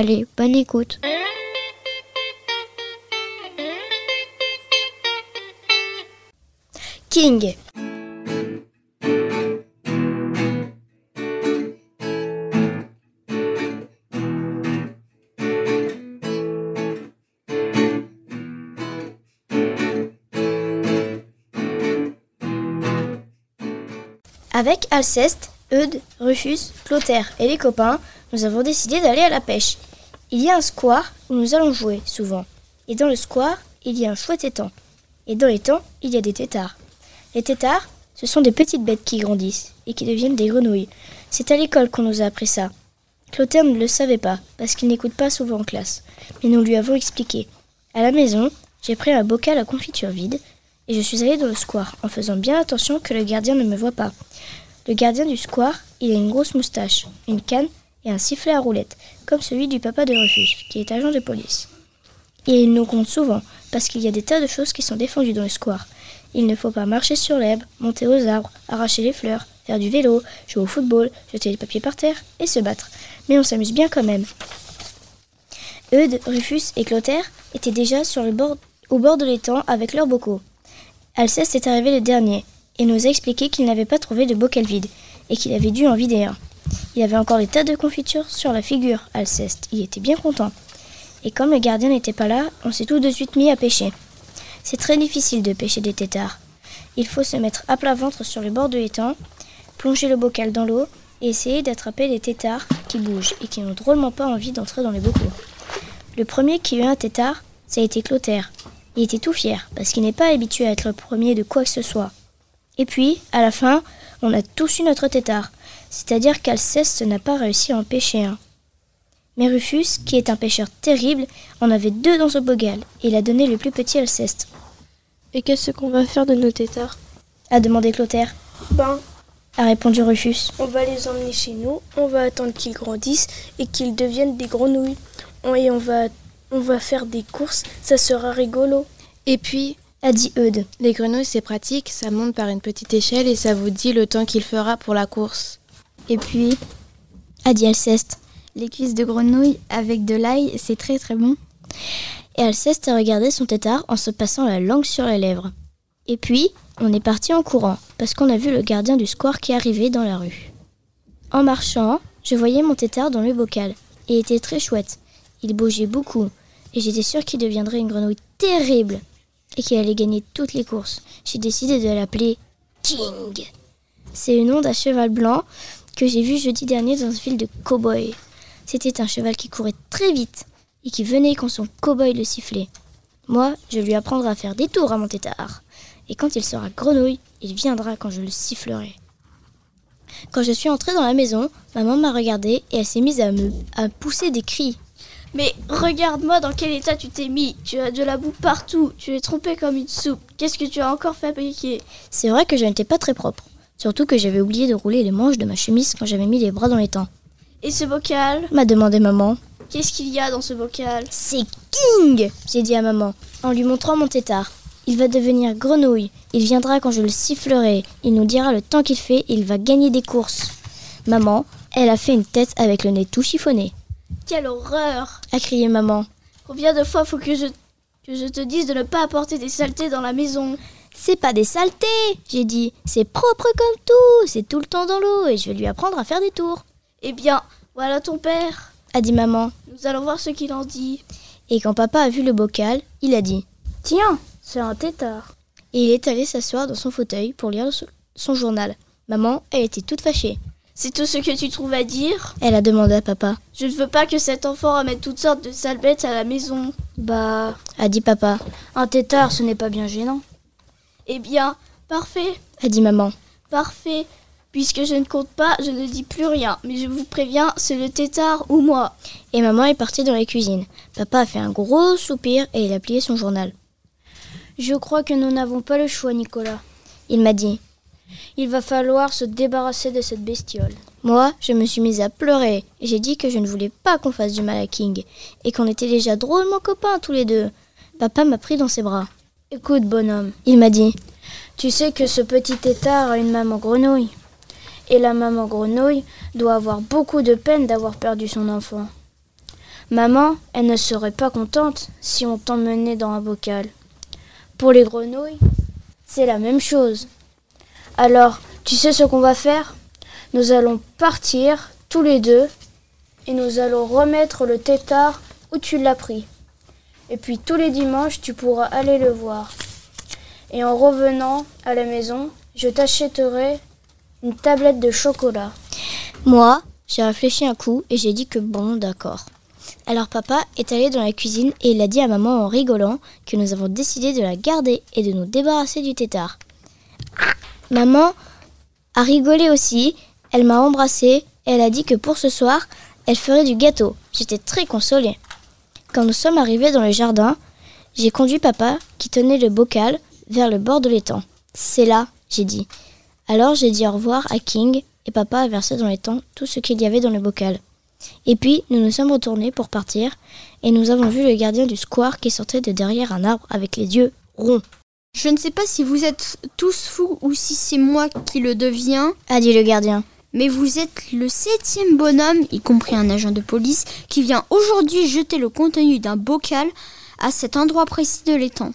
Allez, bonne écoute. King. Avec Alceste, Eudes, Rufus, Clotaire et les copains, nous avons décidé d'aller à la pêche. Il y a un square où nous allons jouer souvent. Et dans le square, il y a un chouette étang. Et dans l'étang, il y a des têtards. Les têtards, ce sont des petites bêtes qui grandissent et qui deviennent des grenouilles. C'est à l'école qu'on nous a appris ça. Clotaire ne le savait pas, parce qu'il n'écoute pas souvent en classe. Mais nous lui avons expliqué. À la maison, j'ai pris un bocal à confiture vide et je suis allée dans le square en faisant bien attention que le gardien ne me voit pas. Le gardien du square, il a une grosse moustache, une canne et un sifflet à roulette, comme celui du papa de Rufus, qui est agent de police. Et il nous compte souvent, parce qu'il y a des tas de choses qui sont défendues dans le square. Il ne faut pas marcher sur l'herbe, monter aux arbres, arracher les fleurs, faire du vélo, jouer au football, jeter les papiers par terre et se battre. Mais on s'amuse bien quand même. Eudes, Rufus et Clotaire étaient déjà au bord de l'étang avec leurs bocaux. Alceste est arrivé le dernier et nous a expliqué qu'il n'avait pas trouvé de bocal vide et qu'il avait dû en vider un. Il avait encore des tas de confitures sur la figure, Alceste. Il était bien content. Et comme le gardien n'était pas là, on s'est tout de suite mis à pêcher. C'est très difficile de pêcher des têtards. Il faut se mettre à plat ventre sur le bord de l'étang, plonger le bocal dans l'eau et essayer d'attraper les têtards qui bougent et qui n'ont drôlement pas envie d'entrer dans les bocaux. Le premier qui eut un tétard, ça a été Clotaire. Il était tout fier parce qu'il n'est pas habitué à être le premier de quoi que ce soit. Et puis, à la fin, on a tous eu notre tétard, c'est-à-dire qu'Alceste n'a pas réussi à en pêcher un. Mais Rufus, qui est un pêcheur terrible, en avait deux dans son bogal, et il a donné le plus petit Alceste. Et qu'est-ce qu'on va faire de nos tétards? A demandé Clotaire. Ben, a répondu Rufus. on va les emmener chez nous, on va attendre qu'ils grandissent et qu'ils deviennent des grenouilles. Et on va, on va faire des courses, ça sera rigolo. Et puis, A dit Eudes. les grenouilles, c'est pratique, ça monte par une petite échelle et ça vous dit le temps qu'il fera pour la course. Et puis, A dit Alceste. les cuisses de grenouille avec de l'ail, c'est très très bon. Et Alceste a regardé son tétard en se passant la langue sur les lèvres. Et puis, on est parti en courant, parce qu'on a vu le gardien du square qui arrivait dans la rue. En marchant, je voyais mon tétard dans le bocal, et il était très chouette. Il bougeait beaucoup, et j'étais sûre qu'il deviendrait une grenouille terrible, et qu'il allait gagner toutes les courses. J'ai décidé de l'appeler King. C'est le nom d'un cheval blanc que j'ai vu jeudi dernier dans un film de cow-boy. C'était un cheval qui courait très vite et qui venait quand son cow-boy le sifflait. Moi, je lui apprendrai à faire des tours à mon tétard. Et quand il sera grenouille, il viendra quand je le sifflerai. Quand je suis entrée dans la maison, maman m'a regardée et elle s'est mise à me à pousser des cris. Mais regarde-moi dans quel état tu t'es mis. Tu as de la boue partout. Tu es trompé comme une soupe. Qu'est-ce que tu as encore fabriqué C'est vrai que je n'étais pas très propre. Surtout que j'avais oublié de rouler les manches de ma chemise quand j'avais mis les bras dans les temps. Et ce bocal M'a demandé maman. Qu'est-ce qu'il y a dans ce bocal C'est King J'ai dit à maman, en lui montrant mon tétard. Il va devenir grenouille. Il viendra quand je le sifflerai. Il nous dira le temps qu'il fait et il va gagner des courses. Maman, elle a fait une tête avec le nez tout chiffonné. Quelle horreur A crié maman. Combien de fois faut que je, que je te dise de ne pas apporter des saletés dans la maison? C'est pas des saletés, j'ai dit. C'est propre comme tout. C'est tout le temps dans l'eau et je vais lui apprendre à faire des tours. Eh bien, voilà ton père. A dit maman. Nous allons voir ce qu'il en dit. Et quand papa a vu le bocal, il a dit Tiens, c'est un tétard. Et il est allé s'asseoir dans son fauteuil pour lire son journal. Maman, elle était toute fâchée. C'est tout ce que tu trouves à dire Elle a demandé à papa. Je ne veux pas que cet enfant ramène toutes sortes de sales bêtes à la maison. Bah, a dit papa. Un tétard, ce n'est pas bien gênant. Eh bien, parfait, a dit maman. Parfait. Puisque je ne compte pas, je ne dis plus rien. Mais je vous préviens, c'est le tétard ou moi. Et maman est partie dans la cuisine. Papa a fait un gros soupir et il a plié son journal. Je crois que nous n'avons pas le choix, Nicolas. Il m'a dit. Il va falloir se débarrasser de cette bestiole. Moi, je me suis mise à pleurer et j'ai dit que je ne voulais pas qu'on fasse du mal à King et qu'on était déjà drôlement copains tous les deux. Papa m'a pris dans ses bras. Écoute, bonhomme, il m'a dit. Tu sais que ce petit tétard a une maman grenouille. Et la maman grenouille doit avoir beaucoup de peine d'avoir perdu son enfant. Maman, elle ne serait pas contente si on t'emmenait dans un bocal. Pour les grenouilles, c'est la même chose. Alors, tu sais ce qu'on va faire? Nous allons partir tous les deux et nous allons remettre le tétard où tu l'as pris. Et puis tous les dimanches, tu pourras aller le voir. Et en revenant à la maison, je t'achèterai une tablette de chocolat. Moi, j'ai réfléchi un coup et j'ai dit que bon, d'accord. Alors papa est allé dans la cuisine et il a dit à maman en rigolant que nous avons décidé de la garder et de nous débarrasser du tétard. Maman a rigolé aussi, elle m'a embrassée et elle a dit que pour ce soir, elle ferait du gâteau. J'étais très consolée. Quand nous sommes arrivés dans le jardin, j'ai conduit papa, qui tenait le bocal, vers le bord de l'étang. C'est là, j'ai dit. Alors j'ai dit au revoir à King et papa a versé dans l'étang tout ce qu'il y avait dans le bocal. Et puis nous nous sommes retournés pour partir et nous avons vu le gardien du square qui sortait de derrière un arbre avec les yeux ronds. Je ne sais pas si vous êtes tous fous ou si c'est moi qui le deviens, a dit le gardien. Mais vous êtes le septième bonhomme, y compris un agent de police, qui vient aujourd'hui jeter le contenu d'un bocal à cet endroit précis de l'étang.